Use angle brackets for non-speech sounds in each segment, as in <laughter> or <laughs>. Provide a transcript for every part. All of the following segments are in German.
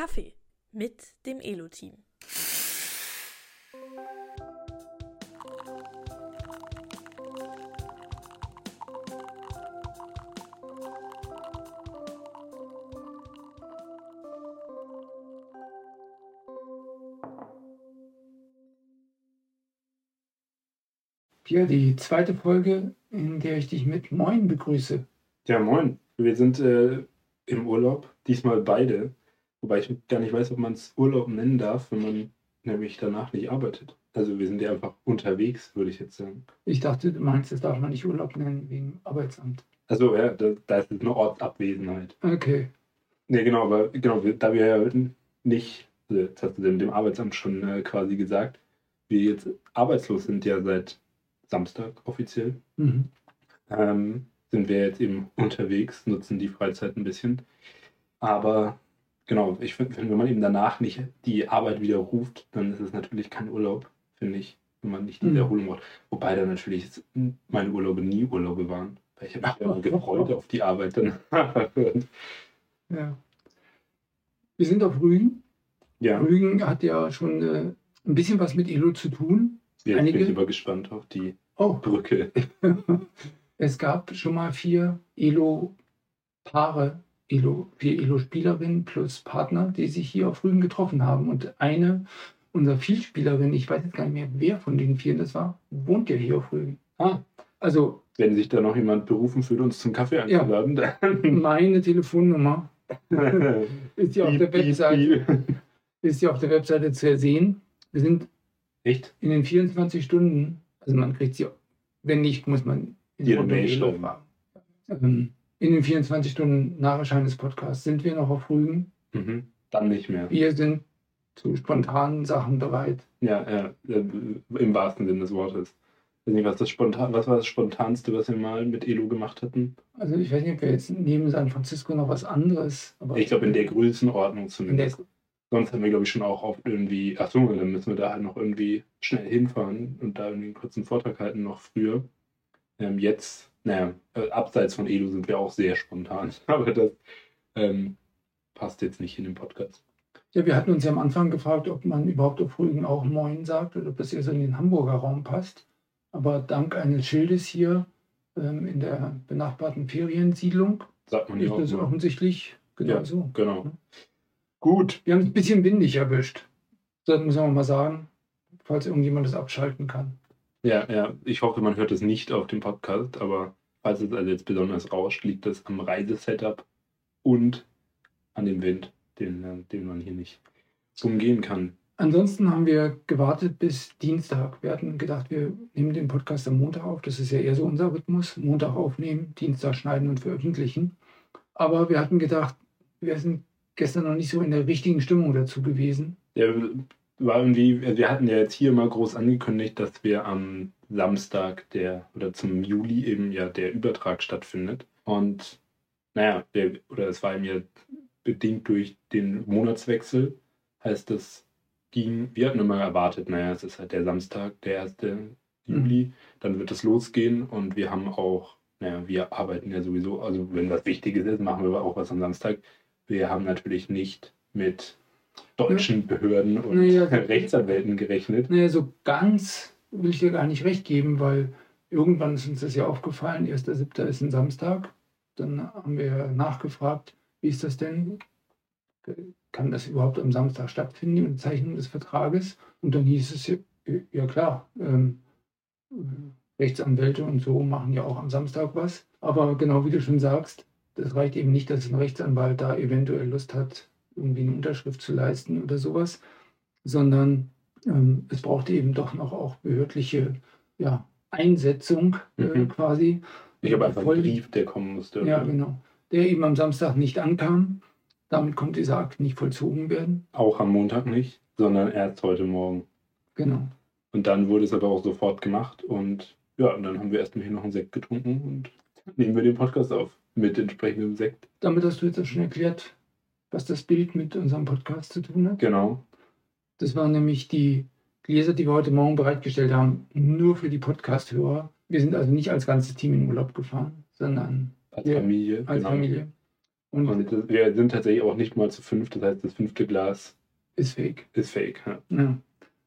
Kaffee mit dem Elo-Team. Hier die zweite Folge, in der ich dich mit Moin begrüße. Ja, moin. Wir sind äh, im Urlaub, diesmal beide. Wobei ich gar nicht weiß, ob man es Urlaub nennen darf, wenn man nämlich danach nicht arbeitet. Also wir sind ja einfach unterwegs, würde ich jetzt sagen. Ich dachte, du meinst, das darf man nicht Urlaub nennen wegen Arbeitsamt. Also ja, da, da ist es eine Ortsabwesenheit. Okay. Nee, genau, aber genau, da wir ja nicht, also jetzt hast du dem, dem Arbeitsamt schon äh, quasi gesagt, wir jetzt arbeitslos sind ja seit Samstag offiziell, Mhm. ähm, sind wir jetzt eben unterwegs, nutzen die Freizeit ein bisschen. Aber genau, ich finde, wenn man eben danach nicht die Arbeit wieder ruft, dann ist es natürlich kein Urlaub, finde ich, wenn man nicht diese Mhm. Erholung braucht. Wobei dann natürlich meine Urlaube nie Urlaube waren. Weil ich habe mich immer gefreut auf die Arbeit dann. <laughs> Ja. Wir sind auf Rügen. ja, Rügen hat ja schon äh, ein bisschen was mit Elo zu tun. jetzt einige- bin ich aber gespannt auf die Oh, Brücke. <laughs> es gab schon mal vier Elo-Paare, Elo, vier Elo-Spielerinnen plus Partner, die sich hier auf Rügen getroffen haben. Und eine unserer Vielspielerinnen, ich weiß jetzt gar nicht mehr, wer von den vier das war, wohnt ja hier auf Rügen. Ah, Also wenn sich da noch jemand berufen fühlt, uns zum Kaffee Ja. einzuladen, dann. <laughs> <laughs> meine Telefonnummer <laughs> ist ja auf der Webseite, ist ja auf der Webseite zu sehen. Wir sind Echt? in den 24 Stunden, also man kriegt sie, wenn nicht, muss man in Runde Mail schreiben. Ähm, in den 24 Stunden nach Erscheinen des Podcasts sind wir noch auf Rügen. Mhm. Dann nicht mehr. Wir sind zu spontanen Sachen bereit. Ja, ja, äh, im wahrsten Sinne des Wortes. Ich weiß nicht, was, das spontan, was war das Spontanste, was wir mal mit Elo gemacht hatten? Also ich weiß nicht, ob wir jetzt neben San Francisco noch was anderes, aber Ich glaube, in der Größenordnung in der zumindest. Sonst haben wir, glaube ich, schon auch oft irgendwie, ach so, dann müssen wir da halt noch irgendwie schnell hinfahren und da irgendwie einen kurzen Vortrag halten, noch früher. Ähm, jetzt, naja, äh, abseits von Elo sind wir auch sehr spontan, <laughs> aber das ähm, passt jetzt nicht in den Podcast. Ja, wir hatten uns ja am Anfang gefragt, ob man überhaupt auf Rügen auch Moin sagt oder ob das eher so in den Hamburger Raum passt. Aber dank eines Schildes hier ähm, in der benachbarten Feriensiedlung Sagt man ja ist das mal. offensichtlich genau Ja. so. Genau. Gut. Wir haben es ein bisschen windig erwischt. Das muss man mal sagen, falls irgendjemand das abschalten kann. Ja, ja, ich hoffe, man hört es nicht auf dem Podcast, aber falls es also jetzt besonders rauscht, liegt das am Reisesetup und an dem Wind, den, den man hier nicht umgehen kann. Ansonsten haben wir gewartet bis Dienstag. Wir hatten gedacht, wir nehmen den Podcast am Montag auf. Das ist ja eher so unser Rhythmus. Montag aufnehmen, Dienstag schneiden und veröffentlichen. Aber wir hatten gedacht, wir sind gestern noch nicht so in der richtigen Stimmung dazu gewesen. Der war irgendwie, also wir hatten ja jetzt hier mal groß angekündigt, dass wir am Samstag der oder zum Juli eben ja der Übertrag stattfindet. Und naja, der, oder es war eben ja bedingt durch den Monatswechsel, heißt das ging, wir hatten immer erwartet, naja, es ist halt der Samstag, der 1. Juli, dann wird es losgehen und wir haben auch, naja, wir arbeiten ja sowieso, also wenn was Wichtiges ist, machen wir auch was am Samstag. Wir haben natürlich nicht mit deutschen Behörden und Naja. <laughs> Rechtsanwälten gerechnet. Naja, so ganz will ich dir gar nicht recht geben, weil irgendwann ist uns das ja aufgefallen. 1.7. ist ein Samstag. Dann haben wir nachgefragt, wie ist das denn? Kann das überhaupt am Samstag stattfinden, die Unterzeichnung des Vertrages? Und dann hieß es, ja, klar, ähm, Rechtsanwälte und so machen ja auch am Samstag was. Aber genau wie du schon sagst, das reicht eben nicht, dass ein Rechtsanwalt da eventuell Lust hat, irgendwie eine Unterschrift zu leisten oder sowas, sondern ähm, es brauchte eben doch noch auch behördliche ja, Einsetzung äh, Mhm. quasi. Ich habe einfach einen Brief, der kommen musste. Ja, genau. Der eben am Samstag nicht ankam. Damit konnte dieser Akt nicht vollzogen werden. Auch am Montag nicht, sondern erst heute Morgen. Genau. Und dann wurde es aber auch sofort gemacht und ja, und dann haben wir erstmal hier noch einen Sekt getrunken und nehmen wir den Podcast auf mit entsprechendem Sekt. Damit hast du jetzt auch schon erklärt, was das Bild mit unserem Podcast zu tun hat. Genau. Das waren nämlich die Gläser, die wir heute Morgen bereitgestellt haben, nur für die Podcast-Hörer. Wir sind also nicht als ganzes Team in Urlaub gefahren, sondern Als Ja, Familie. als genau. Familie. Und, Und wir sind tatsächlich auch nicht mal zu fünf, das heißt, das fünfte Glas ist fake. ist fake. Ja. Ja.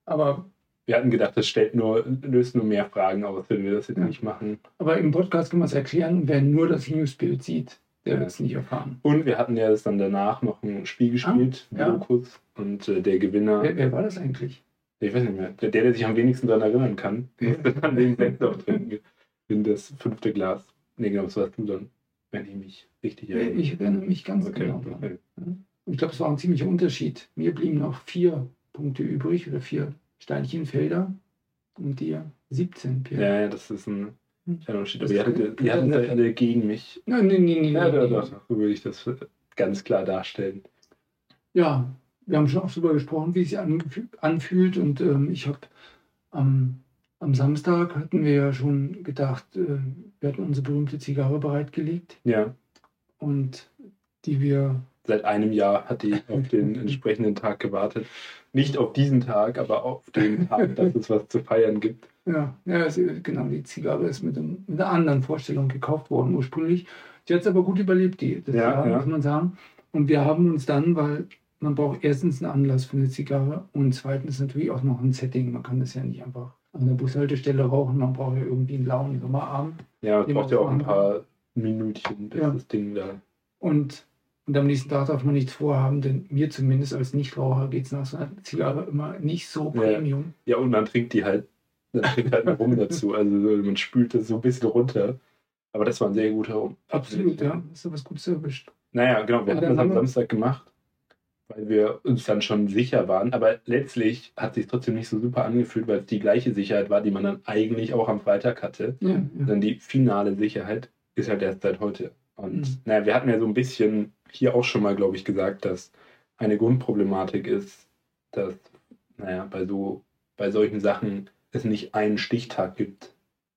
Aber, Wir hatten gedacht, das stellt nur, löst nur mehr Fragen aus, wenn wir das jetzt Ja. nicht machen. aber im Podcast kann man es erklären, wer nur das Newsbild sieht, der Ja. wird es nicht erfahren. Und wir hatten ja das dann danach noch ein Spiel gespielt, Ah, ja. Lokus. Und äh, der Gewinner, Wer, wer war das eigentlich? ich weiß nicht mehr, der, der sich am wenigsten daran erinnern kann, <laughs> musste dann den Sekt auch trinken. In das fünfte Glas. Nee, genau, das warst du dann, wenn ich mich richtig erinnere. Ich erinnere mich ganz okay, genau okay. Ich glaube, es war ein ziemlicher Unterschied. Mir blieben noch vier Punkte übrig oder vier Steinchenfelder und dir 17, Pierre. Ja, ja, das ist ein Hm. Unterschied. Das Aber ihr ist hattet, ihr hattet ja alle gegen mich. Nein, nein, nein, nein. Ja, doch, doch, so würde ich das ganz klar darstellen. Ja, wir haben schon oft darüber gesprochen, wie es sich anfühlt. Und ähm, ich habe am, am Samstag hatten wir ja schon gedacht, äh, wir hatten unsere berühmte Zigarre bereitgelegt Ja, und die wir, seit einem Jahr hat die auf <laughs> den entsprechenden Tag gewartet. Nicht auf diesen Tag, aber auf den Tag, dass es was zu feiern gibt. Ja, ja genau, die Zigarre ist mit, einem, mit einer anderen Vorstellung gekauft worden ursprünglich. Die hat es aber gut überlebt, die, das Ja, Jahr, ja. muss man sagen. Und wir haben uns dann, weil man braucht erstens einen Anlass für eine Zigarre und zweitens natürlich auch noch ein Setting. Man kann das ja nicht einfach an der Bushaltestelle rauchen, man braucht ja irgendwie einen lauen Sommerabend. Ja, es braucht ja auch ein paar Minütchen, bis Ja. das Ding da. Und, und am nächsten Tag darf man nichts vorhaben, denn mir zumindest als Nichtraucher geht es nach so einer Zigarre immer nicht so Ja. Premium. Ja, und man trinkt die halt, dann trinkt halt einen Rum dazu. Also so, man spült das so ein bisschen runter. Aber das war ein sehr guter Rum. Absolut, ja. Hast du was Gutes erwischt. Naja, genau, wir hatten dann das am haben Samstag gemacht, weil wir uns dann schon sicher waren. Aber letztlich hat sich trotzdem nicht so super angefühlt, weil es die gleiche Sicherheit war, die man dann eigentlich auch am Freitag hatte. Ja, ja. Dann die finale Sicherheit ist halt erst seit heute. Und Mhm. naja, wir hatten ja so ein bisschen hier auch schon mal, glaube ich, gesagt, dass eine Grundproblematik ist, dass, naja, bei so, bei solchen Sachen es nicht einen Stichtag gibt,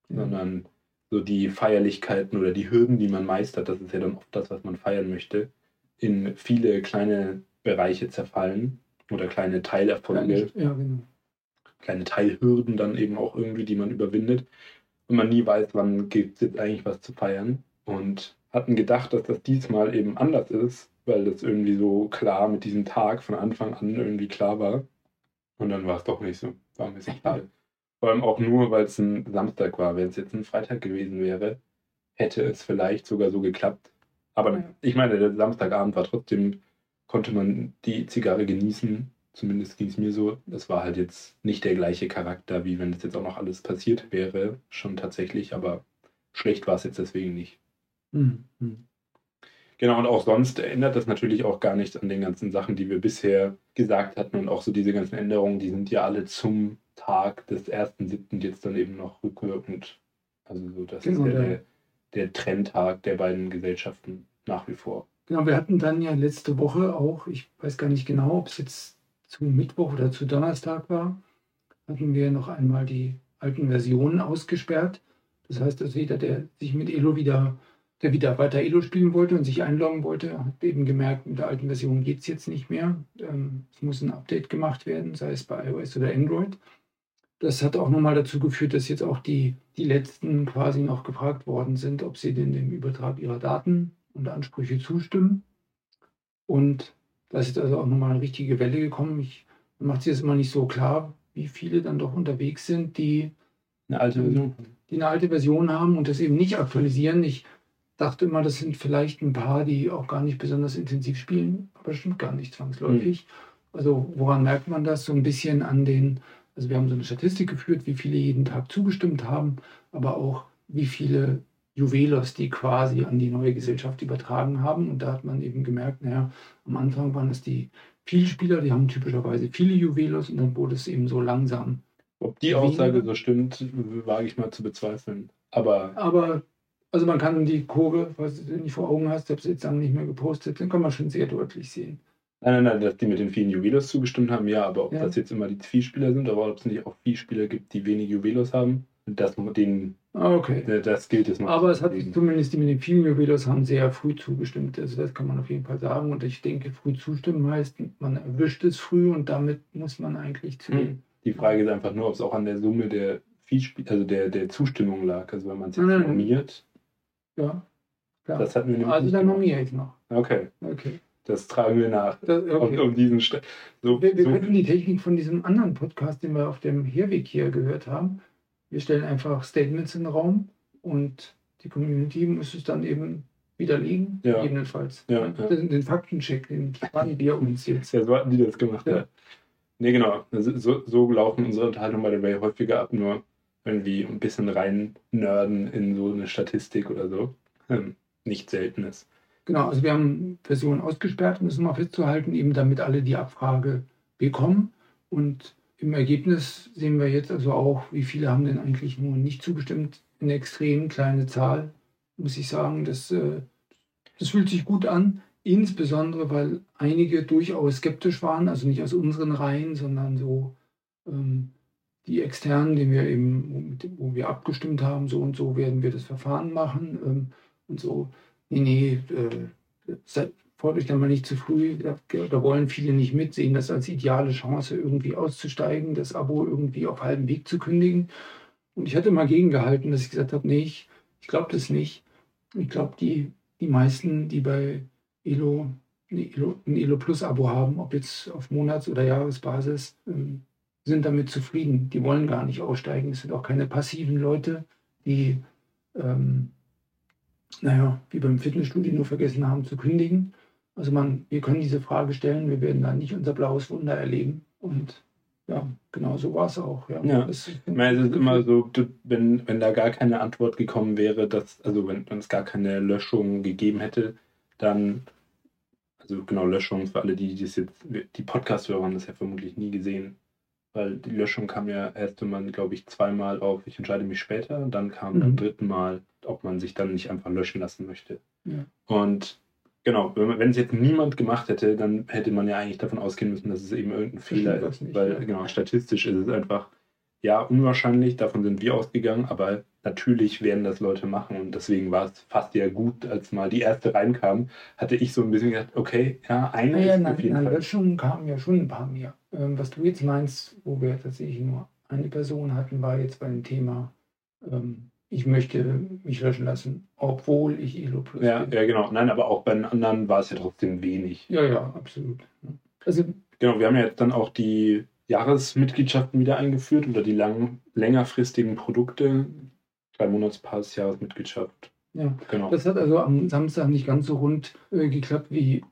Ja. sondern so die Feierlichkeiten oder die Hürden, die man meistert, das ist ja dann oft das, was man feiern möchte, in viele kleine Bereiche zerfallen oder kleine Teilerfolge Ja, genau. kleine Teilhürden dann eben auch irgendwie, die man überwindet. Und man nie weiß, wann gibt es jetzt eigentlich was zu feiern. Und hatten gedacht, dass das diesmal eben anders ist, weil das irgendwie so klar mit diesem Tag von Anfang an irgendwie klar war. Und dann war es doch nicht so. War ein bisschen schade. Vor allem auch nur, weil es ein Samstag war. Wenn es jetzt ein Freitag gewesen wäre, hätte es vielleicht sogar so geklappt. Aber Ja. ich meine, der Samstagabend war trotzdem, konnte man die Zigarre genießen. Zumindest ging es mir so. Das war halt jetzt nicht der gleiche Charakter, wie wenn das jetzt auch noch alles passiert wäre. Schon tatsächlich, aber schlecht war es jetzt deswegen nicht. Mhm. Mhm. Genau, und auch sonst ändert das natürlich auch gar nichts an den ganzen Sachen, die wir bisher gesagt hatten. Und auch so diese ganzen Änderungen, die sind ja alle zum Tag des 1.7. jetzt dann eben noch rückwirkend. Also so, das Genau, ist ja der- der, der Trendtag der beiden Gesellschaften nach wie vor. Genau, wir hatten dann ja letzte Woche auch, ich weiß gar nicht genau, ob es jetzt zu Mittwoch oder zu Donnerstag war, hatten wir noch einmal die alten Versionen ausgesperrt. Das heißt, dass jeder, der sich mit Elo wieder, der wieder weiter Elo spielen wollte und sich einloggen wollte, hat eben gemerkt, mit der alten Version geht es jetzt nicht mehr. Ähm, es muss ein Update gemacht werden, sei es bei iOS oder Android. Das hat auch nochmal dazu geführt, dass jetzt auch die, die letzten quasi noch gefragt worden sind, ob sie denn dem Übertrag ihrer Daten und Ansprüche zustimmen. Und da ist jetzt also auch nochmal eine richtige Welle gekommen. Ich man macht sich das immer nicht so klar, wie viele dann doch unterwegs sind, die, Eine alte Version. die eine alte Version haben und das eben nicht aktualisieren. Ich dachte immer, das sind vielleicht ein paar, die auch gar nicht besonders intensiv spielen, aber das stimmt gar nicht zwangsläufig. Also woran merkt man das? So ein bisschen an den, also wir haben so eine Statistik geführt, wie viele jeden Tag zugestimmt haben, aber auch wie viele Juwelos die quasi an die neue Gesellschaft übertragen haben. Und da hat man eben gemerkt, naja, am Anfang waren es die Vielspieler, die haben typischerweise viele Juwelos und dann wurde es eben so langsam. Ob die? Aussage so stimmt, wage ich mal zu bezweifeln. Aber Aber also man kann die Kurve, was du nicht vor Augen hast, ich habe es jetzt lange nicht mehr gepostet, dann kann man schon sehr deutlich sehen. Nein, nein, nein, dass die mit den vielen Juwelos zugestimmt haben, ja, aber ob Ja. das jetzt immer die Viehspieler sind, aber ob es nicht auch Viehspieler gibt, die wenig Juwelos haben, das, den, Ah, Okay. das gilt jetzt noch. Aber es hat belegen. zumindest die mit den vielen Juwelos haben sehr früh zugestimmt. Also das kann man auf jeden Fall sagen. Und ich denke, früh zustimmen heißt, man erwischt es früh und damit muss man eigentlich zu Hm. Die Frage ist einfach nur, ob es auch an der Summe der Viehspiel, also der, der Zustimmung lag. Also wenn man es jetzt Nein, nein, normiert, Ja. klar. Das hatten wir nämlich also dann nominiere ich noch. Okay, Okay. Das tragen wir nach. Das, okay. Um, um diesen St so, Wir, wir so könnten die Technik von diesem anderen Podcast, den wir auf dem Herweg hier gehört haben. Wir stellen einfach Statements in den Raum und die Community muss es dann eben widerlegen, Ja. gegebenenfalls. Ja, Den, ja. den Faktencheck, den sparen wir uns jetzt. Ja, so hatten die das gemacht, ja. Ja. Nee, genau. Also, so, so laufen unsere Unterhaltungen bei der Ray häufiger ab, nur irgendwie ein bisschen rein nerden in so eine Statistik oder so. Ähm, nicht seltenes. Genau, also wir haben Versionen ausgesperrt, um es mal festzuhalten, eben damit alle die Abfrage bekommen. Und im Ergebnis sehen wir jetzt also auch, wie viele haben denn eigentlich nur nicht zugestimmt. Eine extrem kleine Zahl, muss ich sagen. Das, äh, das fühlt sich gut an, insbesondere weil einige durchaus skeptisch waren, also nicht aus unseren Reihen, sondern so ähm, die externen, die wir eben, wo wir abgestimmt haben, so und so werden wir das Verfahren machen ähm, und so. Nee, nee, äh, seid, freut euch dann mal nicht zu früh. Da, wollen viele nicht mit, sehen das als ideale Chance, irgendwie auszusteigen, das Abo irgendwie auf halbem Weg zu kündigen. Und ich hatte mal gegengehalten, dass ich gesagt habe, nee, ich, ich glaube das nicht. Ich glaube, die, die meisten, die bei Elo, ein Elo, ein Elo Plus Abo haben, ob jetzt auf Monats- oder Jahresbasis, ähm, sind damit zufrieden. Die wollen gar nicht aussteigen. Es sind auch keine passiven Leute, die, ähm, naja, wie beim Fitnessstudio nur vergessen haben zu kündigen. Also man, wir können diese Frage stellen, wir werden da nicht unser blaues Wunder erleben. Und ja, genau so war es auch. Ja. Ja. Das, Ich meine, es ist immer so, wenn, wenn da gar keine Antwort gekommen wäre, dass, also wenn, wenn es gar keine Löschung gegeben hätte, dann, also genau, Löschung für alle, die das jetzt, die Podcast-Hörer haben das ja vermutlich nie gesehen, weil die Löschung kam ja erst, man, glaube ich, zweimal auf, ich entscheide mich später, und dann kam Mhm. beim dritten Mal, ob man sich dann nicht einfach löschen lassen möchte. Ja. Und genau, wenn, es jetzt niemand gemacht hätte, dann hätte man ja eigentlich davon ausgehen müssen, dass es eben irgendein Fehler ist, nicht, weil ja. genau, statistisch ist es einfach ja, unwahrscheinlich, davon sind wir ausgegangen, aber natürlich werden das Leute machen und deswegen war es fast ja gut, als mal die erste reinkam, hatte ich so ein bisschen gedacht, okay, ja, eine Naja, ist na, auf jeden na, Fall. Löschungen kamen ja schon ein paar mehr. Ähm, was du jetzt meinst, wo wir tatsächlich nur eine Person hatten, war jetzt bei dem Thema, ähm, ich möchte mich löschen lassen, obwohl ich Elo Plus Ja, bin. ja, genau. Nein, aber auch bei den anderen war es ja trotzdem wenig. Ja, ja, absolut. Also, Genau, wir haben ja jetzt dann auch die Jahresmitgliedschaften wieder eingeführt oder die lang, längerfristigen Produkte. Drei Monatspass, Jahresmitgliedschaft. ja. Genau. Das hat also am Samstag nicht ganz so rund äh, geklappt, wie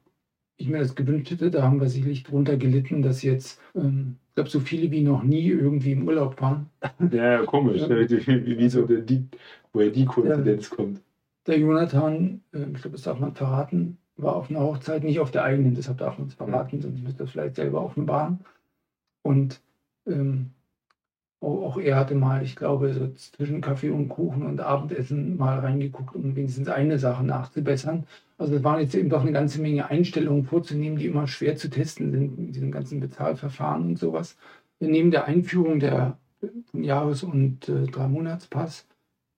ich mir das gewünscht hätte. Da haben wir sicherlich drunter gelitten, dass jetzt, ähm, ich glaube, so viele wie noch nie irgendwie im Urlaub waren. Ja, <laughs> ja, komisch. Ja. Wie, wie so der, die, woher die Koinzidenz kommt. Der Jonathan, äh, ich glaube, das darf man verraten, war auf einer Hochzeit, nicht auf der eigenen, deshalb darf man es verraten, sonst müsste er es vielleicht selber offenbaren. Und ähm, auch, er hatte mal, ich glaube, so zwischen Kaffee und Kuchen und Abendessen mal reingeguckt, um wenigstens eine Sache nachzubessern. Also es waren jetzt eben doch eine ganze Menge Einstellungen vorzunehmen, die immer schwer zu testen sind mit diesem ganzen Bezahlverfahren und sowas. Neben der Einführung der Jahres- und äh, Drei-Monats-Pass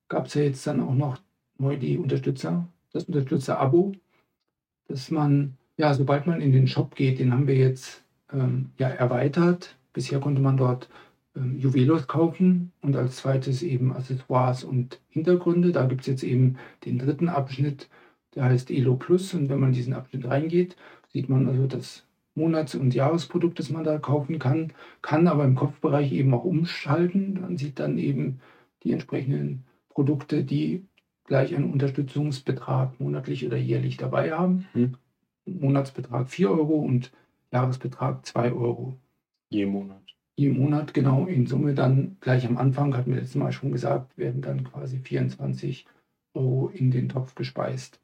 gab es ja jetzt dann auch noch neu die Unterstützer, das Unterstützer-Abo, dass man, ja, sobald man in den Shop geht, den haben wir jetzt ähm, ja erweitert. Bisher konnte man dort Juwelos kaufen und als zweites eben Accessoires und Hintergründe. Da gibt es jetzt eben den dritten Abschnitt, der heißt Elo Plus. Und wenn man in diesen Abschnitt reingeht, sieht man also das Monats- und Jahresprodukt, das man da kaufen kann, kann aber im Kopfbereich eben auch umschalten. Man sieht dann eben die entsprechenden Produkte, die gleich einen Unterstützungsbetrag monatlich oder jährlich dabei haben. Hm. Monatsbetrag 4 Euro und Jahresbetrag 2 Euro Je Monat. Je Monat genau in Summe dann gleich am Anfang, hatten wir letztes Mal schon gesagt, werden dann quasi 24 Euro in den Topf gespeist.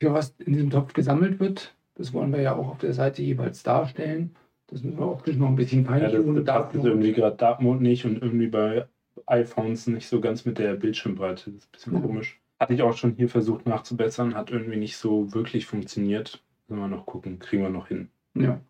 Für was in diesem Topf gesammelt wird, das wollen wir ja auch auf der Seite jeweils darstellen. Das müssen wir optisch noch ein bisschen Ja, das, jetzt irgendwie gerade Dark Mode nicht und irgendwie bei iPhones nicht so ganz mit der Bildschirmbreite. Das ist ein bisschen Ja. komisch. Hatte ich auch schon hier versucht nachzubessern, hat irgendwie nicht so wirklich funktioniert. Müssen wir noch gucken, kriegen wir noch hin. ja.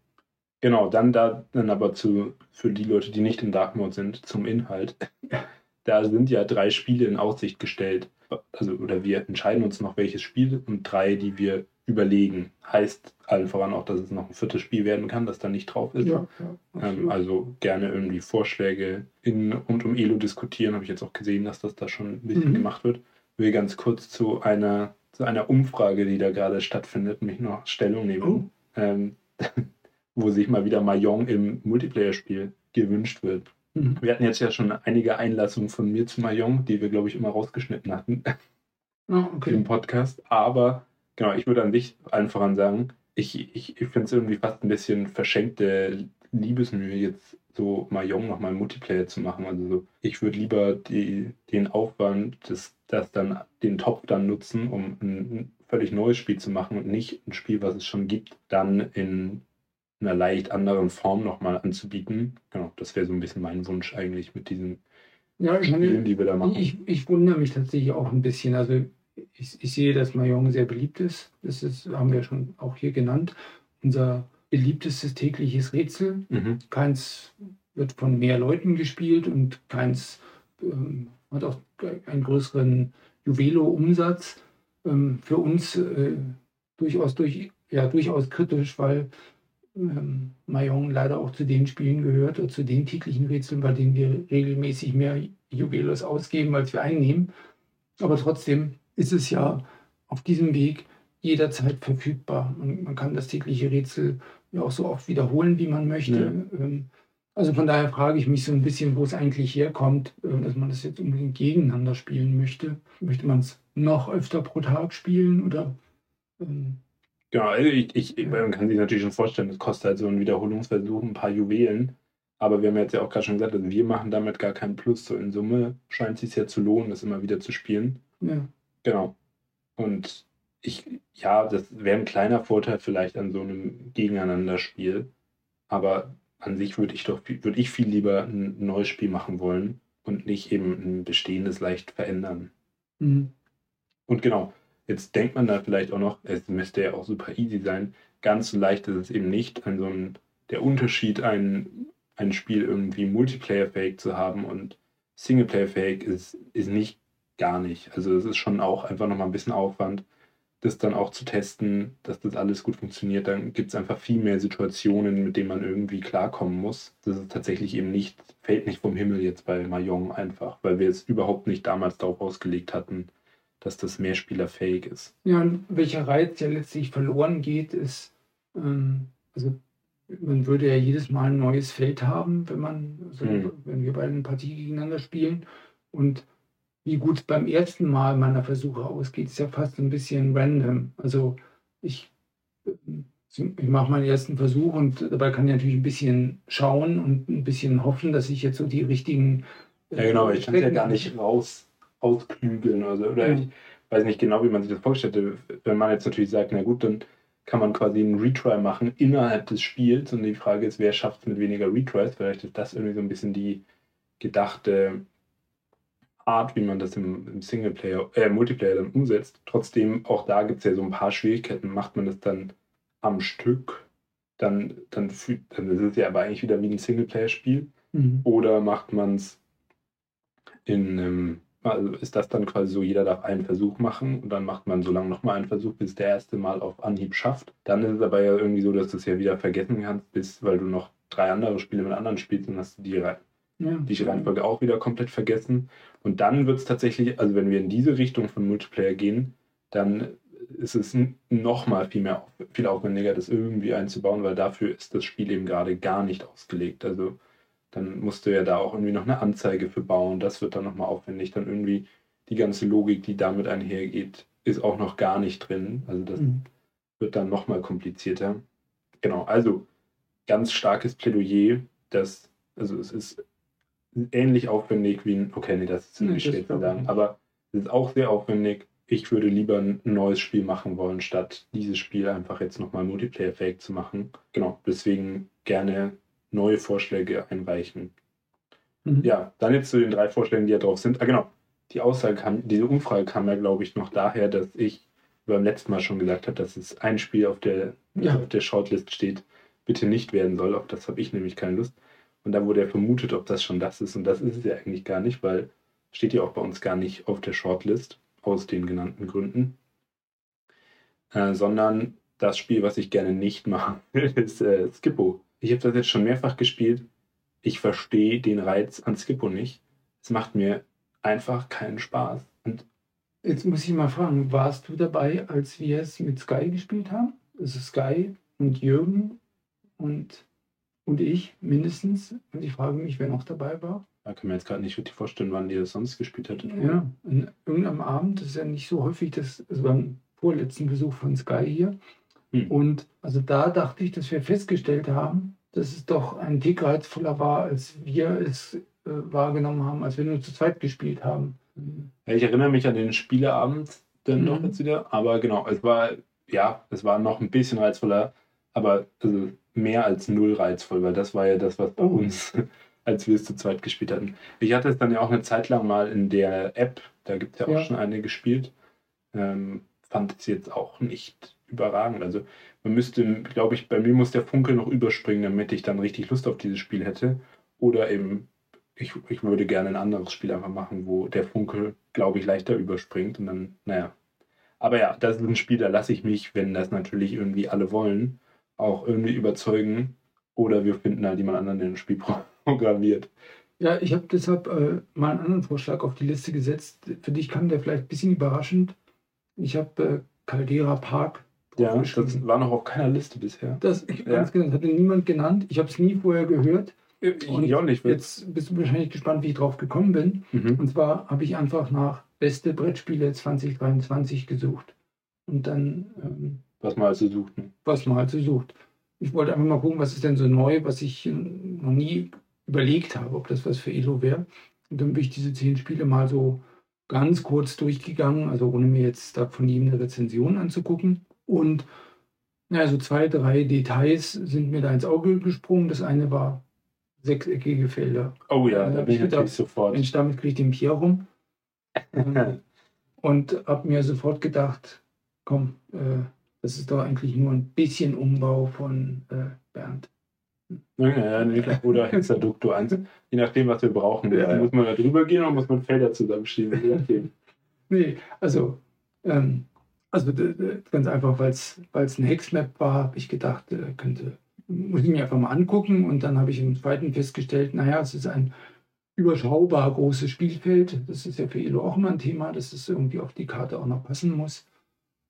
Genau, dann da dann aber zu für die Leute, die nicht im Dark Mode sind, zum Inhalt. <laughs> Da sind ja drei Spiele in Aussicht gestellt. Also oder wir entscheiden uns noch welches Spiel und drei, die wir überlegen. Heißt allen voran auch, dass es noch ein viertes Spiel werden kann, das da nicht drauf ist. Ja, ja, Ähm, also gerne irgendwie Vorschläge in und um Elo diskutieren. Habe ich jetzt auch gesehen, dass das da schon ein bisschen Mhm. gemacht wird. Will ganz kurz zu einer zu einer Umfrage, die da gerade stattfindet, mich noch Stellung nehmen, Oh. ähm, <laughs> wo sich mal wieder Mahjong im Multiplayer-Spiel gewünscht wird. Mhm. Wir hatten jetzt ja schon einige Einlassungen von mir zu Mahjong, die wir, glaube ich, immer rausgeschnitten hatten <laughs> im okay. Podcast. Aber genau, ich würde an sich allen voran sagen, ich, ich, ich finde es irgendwie fast ein bisschen verschenkte Liebesmühe, jetzt so Mahjong nochmal Multiplayer zu machen. Also so, ich würde lieber die, den Aufwand, das, das dann, den Topf dann nutzen, um ein völlig neues Spiel zu machen und nicht ein Spiel, was es schon gibt, dann in einer leicht anderen Form nochmal anzubieten. Genau, das wäre so ein bisschen mein Wunsch eigentlich mit diesen Ja, ich, Spielen, die wir da machen. ich, ich wundere mich tatsächlich auch ein bisschen. Also ich, ich sehe, dass Mahjong sehr beliebt ist. Das ist, haben wir schon auch hier genannt. Unser beliebtestes tägliches Rätsel. Mhm. Keins wird von mehr Leuten gespielt und keins ähm, hat auch einen größeren Juwelo-Umsatz. Ähm, für uns äh, durchaus, durch, ja, durchaus kritisch, weil ähm, Mahjong leider auch zu den Spielen gehört oder zu den täglichen Rätseln, bei denen wir regelmäßig mehr Juwelos ausgeben, als wir einnehmen. Aber trotzdem ist es ja auf diesem Weg jederzeit verfügbar. Man, man kann das tägliche Rätsel ja auch so oft wiederholen, wie man möchte. Ähm, Also von daher frage ich mich so ein bisschen, wo es eigentlich herkommt, äh, dass man das jetzt unbedingt gegeneinander spielen möchte. Möchte man es noch öfter pro Tag spielen oder ähm, Genau, also ich, ich, man kann sich natürlich schon vorstellen, das kostet halt so ein Wiederholungsversuch ein paar Juwelen. Aber wir haben jetzt ja auch gerade schon gesagt, also wir machen damit gar keinen Plus. So in Summe scheint es sich ja zu lohnen, das immer wieder zu spielen. ja. Genau. Und ich, ja, das wäre ein kleiner Vorteil vielleicht an so einem Gegeneinanderspiel. Aber an sich würde ich doch viel- würde ich viel lieber ein neues Spiel machen wollen und nicht eben ein bestehendes leicht verändern. Mhm. Und genau, jetzt denkt man da vielleicht auch noch, es müsste ja auch super easy sein. Ganz so leicht ist es eben nicht, an der Unterschied, ein, ein Spiel irgendwie Multiplayer-fähig zu haben und Singleplayer-fähig ist, ist nicht gar nicht. Also es ist schon auch einfach nochmal ein bisschen Aufwand, das dann auch zu testen, dass das alles gut funktioniert. Dann gibt es einfach viel mehr Situationen, mit denen man irgendwie klarkommen muss. Das ist tatsächlich eben nicht, fällt nicht vom Himmel jetzt bei Mahjong einfach, weil wir es überhaupt nicht damals darauf ausgelegt hatten, dass das mehrspielerfähig ist. Ja, und welcher Reiz ja letztlich verloren geht, ist, ähm, also man würde ja jedes Mal ein neues Feld haben, wenn man, also Hm. wenn wir beide eine Partie gegeneinander spielen. Und wie gut es beim ersten Mal meiner Versuche ausgeht, ist ja fast ein bisschen random. Also ich, ähm, ich mache meinen ersten Versuch und dabei kann ich natürlich ein bisschen schauen und ein bisschen hoffen, dass ich jetzt so die richtigen. Ja, genau, ich kann es ja gar nicht raus ausklügeln. Also, oder Ja. ich weiß nicht genau, wie man sich das vorgestellt hat. Wenn man jetzt natürlich sagt, na gut, dann kann man quasi einen Retry machen innerhalb des Spiels. Und die Frage ist, wer schafft es mit weniger Retries? Vielleicht ist das irgendwie so ein bisschen die gedachte Art, wie man das im, im Singleplayer, äh, Multiplayer dann umsetzt. Trotzdem, auch da gibt es ja so ein paar Schwierigkeiten. Macht man das dann am Stück, dann, dann, fühlt, dann ist es ja aber eigentlich wieder wie ein Singleplayer-Spiel. Mhm. Oder macht man es in, ähm, also ist das dann quasi so, jeder darf einen Versuch machen und dann macht man so lange nochmal einen Versuch, bis der erste Mal auf Anhieb schafft. Dann ist es aber ja irgendwie so, dass du es ja wieder vergessen kannst, bis, weil du noch drei andere Spiele mit anderen spielst und hast du die, Rei- Ja. die Reihenfolge auch wieder komplett vergessen. Und dann wird es tatsächlich, also wenn wir in diese Richtung von Multiplayer gehen, dann ist es nochmal viel mehr, viel aufwendiger, das irgendwie einzubauen, weil dafür ist das Spiel eben gerade gar nicht ausgelegt. Also dann musst du ja da auch irgendwie noch eine Anzeige für bauen. Das wird dann nochmal aufwendig. Dann irgendwie die ganze Logik, die damit einhergeht, ist auch noch gar nicht drin. Also das Mhm. wird dann nochmal komplizierter. Genau, also ganz starkes Plädoyer, dass, also es ist ähnlich aufwendig wie ein, okay, nee, das ist Nee, das schwer zu sagen, nicht. aber es ist auch sehr aufwendig. Ich würde lieber ein neues Spiel machen wollen, statt dieses Spiel einfach jetzt nochmal Multiplayer-fähig zu machen. Genau, deswegen gerne neue Vorschläge einreichen. Mhm. Ja, dann jetzt zu den drei Vorschlägen, die ja drauf sind. Ah, genau. Die Aussage kam, diese Umfrage kam ja, glaube ich, noch daher, dass ich beim letzten Mal schon gesagt habe, dass es ein Spiel auf der, Ja. auf der Shortlist steht, bitte nicht werden soll. Auf das habe ich nämlich keine Lust. Und da wurde ja vermutet, ob das schon das ist. Und das ist es ja eigentlich gar nicht, weil steht ja auch bei uns gar nicht auf der Shortlist, aus den genannten Gründen. Äh, sondern das Spiel, was ich gerne nicht machen will, <laughs> ist äh, Skippo. Ich habe das jetzt schon mehrfach gespielt. Ich verstehe den Reiz an Skippo nicht. Es macht mir einfach keinen Spaß. Und Jetzt muss ich mal fragen, warst du dabei, als wir es mit Sky gespielt haben? Also Sky und Jürgen und, und ich mindestens. Und ich frage mich, wer noch dabei war. Da kann mir jetzt gerade nicht richtig vorstellen, wann ihr das sonst gespielt hättet. Ja, an irgendeinem Abend, das ist ja nicht so häufig, das, war ein vorletzten Besuch von Sky hier. Hm. Und also da dachte ich, dass wir festgestellt haben, dass es doch ein Tick reizvoller war, als wir es äh, wahrgenommen haben, als wir nur zu zweit gespielt haben. Ich erinnere mich an den Spieleabend dann Mhm. noch jetzt wieder, aber genau, es war, ja, es war noch ein bisschen reizvoller, aber also mehr als null reizvoll, weil das war ja das, was bei Oh. uns, <laughs> als wir es zu zweit gespielt hatten. Ich hatte es dann ja auch eine Zeit lang mal in der App, da gibt es ja auch Ja. schon eine gespielt, ähm, fand es jetzt auch nicht überragend. Also man müsste, glaube ich, bei mir muss der Funke noch überspringen, damit ich dann richtig Lust auf dieses Spiel hätte. Oder eben, ich, ich würde gerne ein anderes Spiel einfach machen, wo der Funke, glaube ich, leichter überspringt und dann, naja. Aber ja, das ist ein Spiel, da lasse ich mich, wenn das natürlich irgendwie alle wollen, auch irgendwie überzeugen. Oder wir finden halt jemand anderen, der ein Spiel pro- <laughs> programmiert. Ja, ich habe deshalb äh, mal einen anderen Vorschlag auf die Liste gesetzt. Für dich kam der vielleicht ein bisschen überraschend. Ich habe äh, Caldera Park Ja, das war noch auf keiner Liste bisher. Das, ich, Ja. ganz genau, das hatte niemand genannt. Ich habe es nie vorher gehört. Und ich auch nicht. Jetzt bist du wahrscheinlich gespannt, wie ich drauf gekommen bin. Mhm. Und zwar habe ich einfach nach beste Brettspiele 2023 gesucht. Und dann, ähm, Was man also sucht. was man halt so sucht. Ich wollte einfach mal gucken, was ist denn so neu, was ich äh, noch nie überlegt habe, ob das was für Elo wäre. Und dann bin ich diese zehn Spiele mal so ganz kurz durchgegangen, also ohne mir jetzt da von jedem eine Rezension anzugucken. Und naja, so zwei, drei Details sind mir da ins Auge gesprungen. Das eine war sechseckige Felder. Oh ja, Ja, da bin ich ich natürlich gedacht, sofort. Mensch, damit kriege ich den Pierre rum. Ähm, <laughs> und habe mir sofort gedacht, komm, äh, das ist doch eigentlich nur ein bisschen Umbau von äh, Bernd. Ja, ja. Oder Hexaducto 1. Je nachdem, was wir brauchen. Ja, ja. Muss man da drüber gehen oder muss man Felder zusammenschieben? Je nachdem. Nee, also, ähm, also ganz einfach, weil es ein Hexmap war, habe ich gedacht, äh, könnte, muss ich mir einfach mal angucken. Und dann habe ich im zweiten festgestellt, naja, es ist ein überschaubar großes Spielfeld. Das ist ja für Elo auch immer ein Thema, dass es irgendwie auf die Karte auch noch passen muss.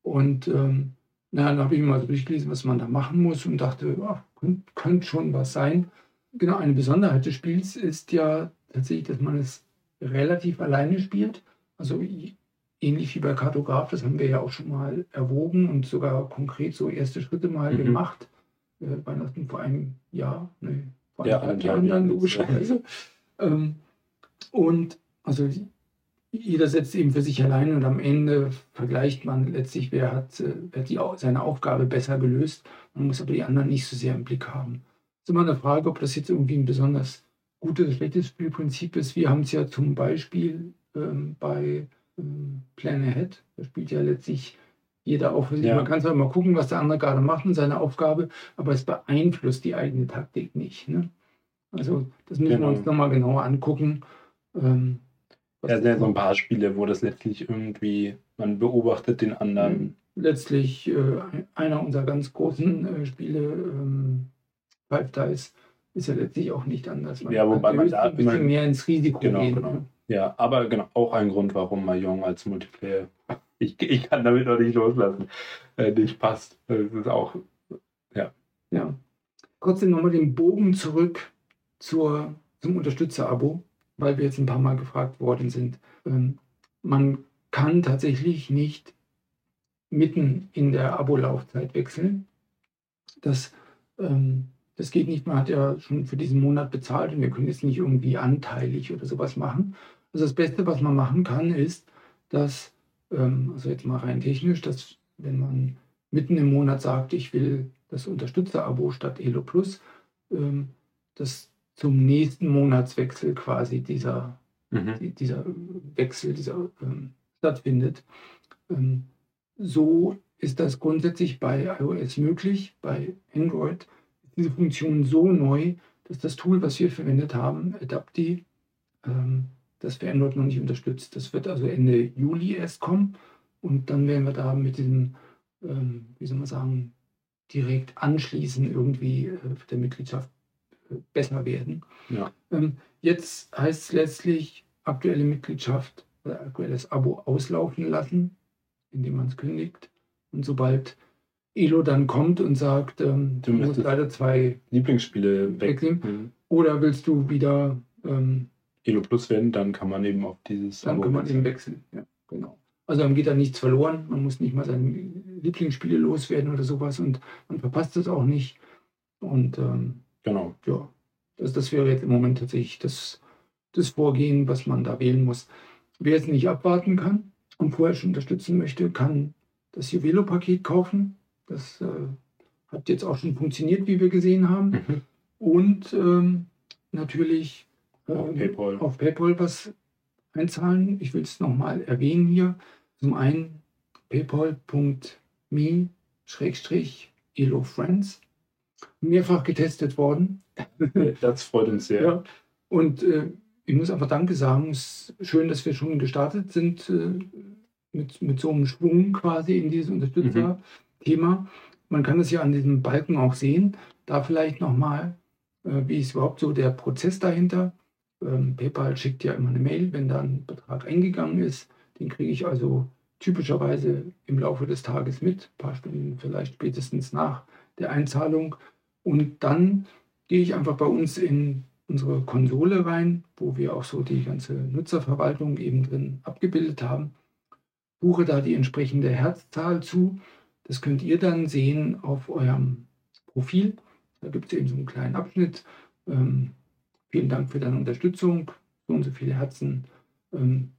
Und ähm, na, dann habe ich mal so durchgelesen, was man da machen muss und dachte, ja, könnte könnt schon was sein. Genau, eine Besonderheit des Spiels ist ja tatsächlich, dass man es relativ alleine spielt. Also ähnlich wie bei Kartograf, das haben wir ja auch schon mal erwogen und sogar konkret so erste Schritte mal Mhm. gemacht. Äh, Weihnachten vor einem Jahr, ne, vor Ja, anderthalb Jahren dann logischerweise. Ähm, und also jeder setzt eben für sich allein und am Ende vergleicht man letztlich, wer hat, äh, wer hat die, seine Aufgabe besser gelöst. Man muss aber die anderen nicht so sehr im Blick haben. Es ist immer eine Frage, ob das jetzt irgendwie ein besonders gutes schlechtes Spielprinzip ist. Wir haben es ja zum Beispiel ähm, bei Plan Ahead. Da spielt ja letztlich jeder auch für sich. Ja. Man kann zwar mal gucken, was der andere gerade macht in seiner Aufgabe, aber es beeinflusst die eigene Taktik nicht. Ne? Also das müssen Genau. wir uns nochmal genauer angucken. Ähm, Ja, es sind ja so ein paar Spiele, wo das letztlich irgendwie, man beobachtet den anderen. letztlich äh, einer unserer ganz großen äh, Spiele, ähm, Five Dice, ist ja letztlich auch nicht anders. Ja, wobei man da ein bisschen immer- mehr ins Risiko Genau, gehen. genau. ne? Ja, aber genau, auch ein Grund, warum Mahjong als Multiplayer, <laughs> ich, ich kann damit noch nicht loslassen, äh, nicht passt. Das ist auch, Ja. Trotzdem nochmal den Bogen zurück zur, zum Unterstützer-Abo, weil wir jetzt ein paar Mal gefragt worden sind. Ähm, man kann tatsächlich nicht mitten in der Abo-Laufzeit wechseln. Das, ähm, das geht nicht. Man hat ja schon für diesen Monat bezahlt und wir können jetzt nicht irgendwie anteilig oder sowas machen. Also das Beste, was man machen kann, ist, dass, ähm, also jetzt mal rein technisch, dass wenn man mitten im Monat sagt, ich will das Unterstützer-Abo statt Elo Plus, ähm, dass zum nächsten Monatswechsel quasi dieser, mhm. die- dieser Wechsel dieser, ähm, stattfindet. Ähm, so ist das grundsätzlich bei iOS möglich. Bei Android ist diese Funktion so neu, dass das Tool, was wir verwendet haben, Adapti, ähm, das Android noch nicht unterstützt. Das wird also Ende Juli erst kommen und dann werden wir da mit diesem, ähm, wie soll man sagen, direkt anschließen irgendwie äh, der Mitgliedschaft äh, besser werden. Ja. Ähm, jetzt heißt es letztlich aktuelle Mitgliedschaft oder aktuelles Abo auslaufen lassen, indem man es kündigt. Und sobald Elo dann kommt und sagt, ähm, du, Du musst leider zwei Lieblingsspiele weg. wegnehmen, Mhm. oder willst du wieder, ähm, Elo Plus werden, dann kann man eben auf dieses dann Abo kann man wechseln. eben wechseln. Ja, genau. Also dann geht da nichts verloren, man muss nicht mal seine Lieblingsspiele loswerden oder sowas und man verpasst es auch nicht. Und ähm, Genau. ja, das, das wäre jetzt im Moment tatsächlich das, das Vorgehen, was man da wählen muss. Wer jetzt nicht abwarten kann und vorher schon unterstützen möchte, kann das Juvelo-Paket kaufen. Das äh, hat jetzt auch schon funktioniert, wie wir gesehen haben. Mhm. Und ähm, natürlich Auf ähm, PayPal. auf PayPal was einzahlen. Ich will es nochmal erwähnen hier. Zum einen paypal.me-elofriends. Mehrfach getestet worden. Das freut uns sehr. Ja. Und äh, ich muss einfach Danke sagen. Es ist schön, dass wir schon gestartet sind äh, mit, mit so einem Schwung quasi in dieses Unterstützer-Thema. Man kann es ja an diesem Balken auch sehen. Da vielleicht nochmal, äh, wie ist überhaupt so der Prozess dahinter. Ähm, PayPal schickt ja immer eine Mail, wenn da ein Betrag eingegangen ist. Den kriege ich also typischerweise im Laufe des Tages mit, ein paar Stunden vielleicht spätestens nach der Einzahlung. Und dann gehe ich einfach bei uns in unsere Konsole rein, wo wir auch so die ganze Nutzerverwaltung eben drin abgebildet haben, buche da die entsprechende Herzzahl zu. Das könnt ihr dann sehen auf eurem Profil. Da gibt es eben so einen kleinen Abschnitt. Ähm, vielen Dank für deine Unterstützung. So und so viele Herzen ähm,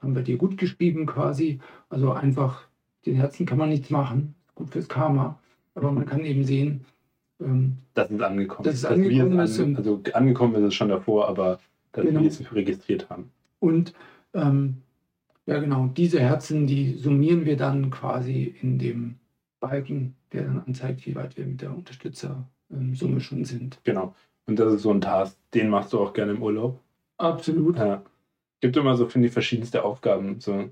haben wir dir gut geschrieben quasi. Also einfach, den Herzen kann man nichts machen. Gut fürs Karma. Aber man kann eben sehen, ähm, Das ist angekommen. Das ist Dass wir angekommen ist und- also angekommen ist es schon davor, aber dass Genau. wir es registriert haben. Und ähm, ja, genau, diese Herzen, die summieren wir dann quasi in dem Balken, der dann anzeigt, wie weit wir mit der Unterstützersumme schon sind. Genau. Und das ist so ein Task, den machst du auch gerne im Urlaub. Absolut. Ja. Gibt immer so, finde ich, verschiedenste Aufgaben. So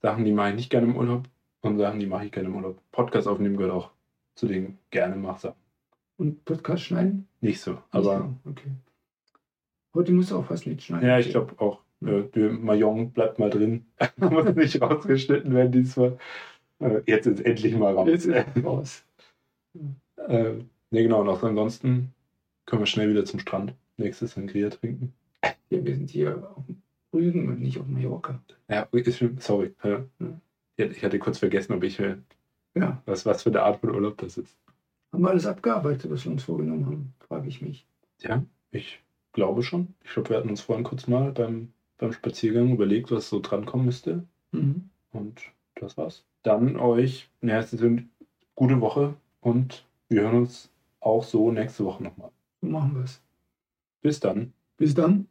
Sachen, die mache ich nicht gerne im Urlaub und Sachen, die mache ich gerne im Urlaub. Podcast aufnehmen gehört auch zu den gerne Machsachen. Und Podcast schneiden? Nicht so, Nicht aber so, okay. Heute musst du auch was nicht schneiden. ja, ich glaube auch, äh, Mayong bleibt mal drin. <laughs> Muss nicht rausgeschnitten werden diesmal. Äh, jetzt ist endlich mal raus. Jetzt ist es raus. <laughs> Äh, ne, genau, und auch ansonsten können wir schnell wieder zum Strand. Nächstes Sangria trinken. Ja, wir sind hier auf Rügen und nicht auf Mallorca. Ja, sorry. Ich hatte kurz vergessen, ob ich, äh, Ja, was, was für eine Art von Urlaub das ist. haben wir alles abgearbeitet, was wir uns vorgenommen haben, frage ich mich. Ja, ich glaube schon. Ich glaube, wir hatten uns vorhin kurz mal beim, beim Spaziergang überlegt, was so drankommen müsste. Mhm. Und das war's. Dann euch eine herzliche gute Woche und wir hören uns auch so nächste Woche nochmal. Machen wir es. Bis dann. Bis dann.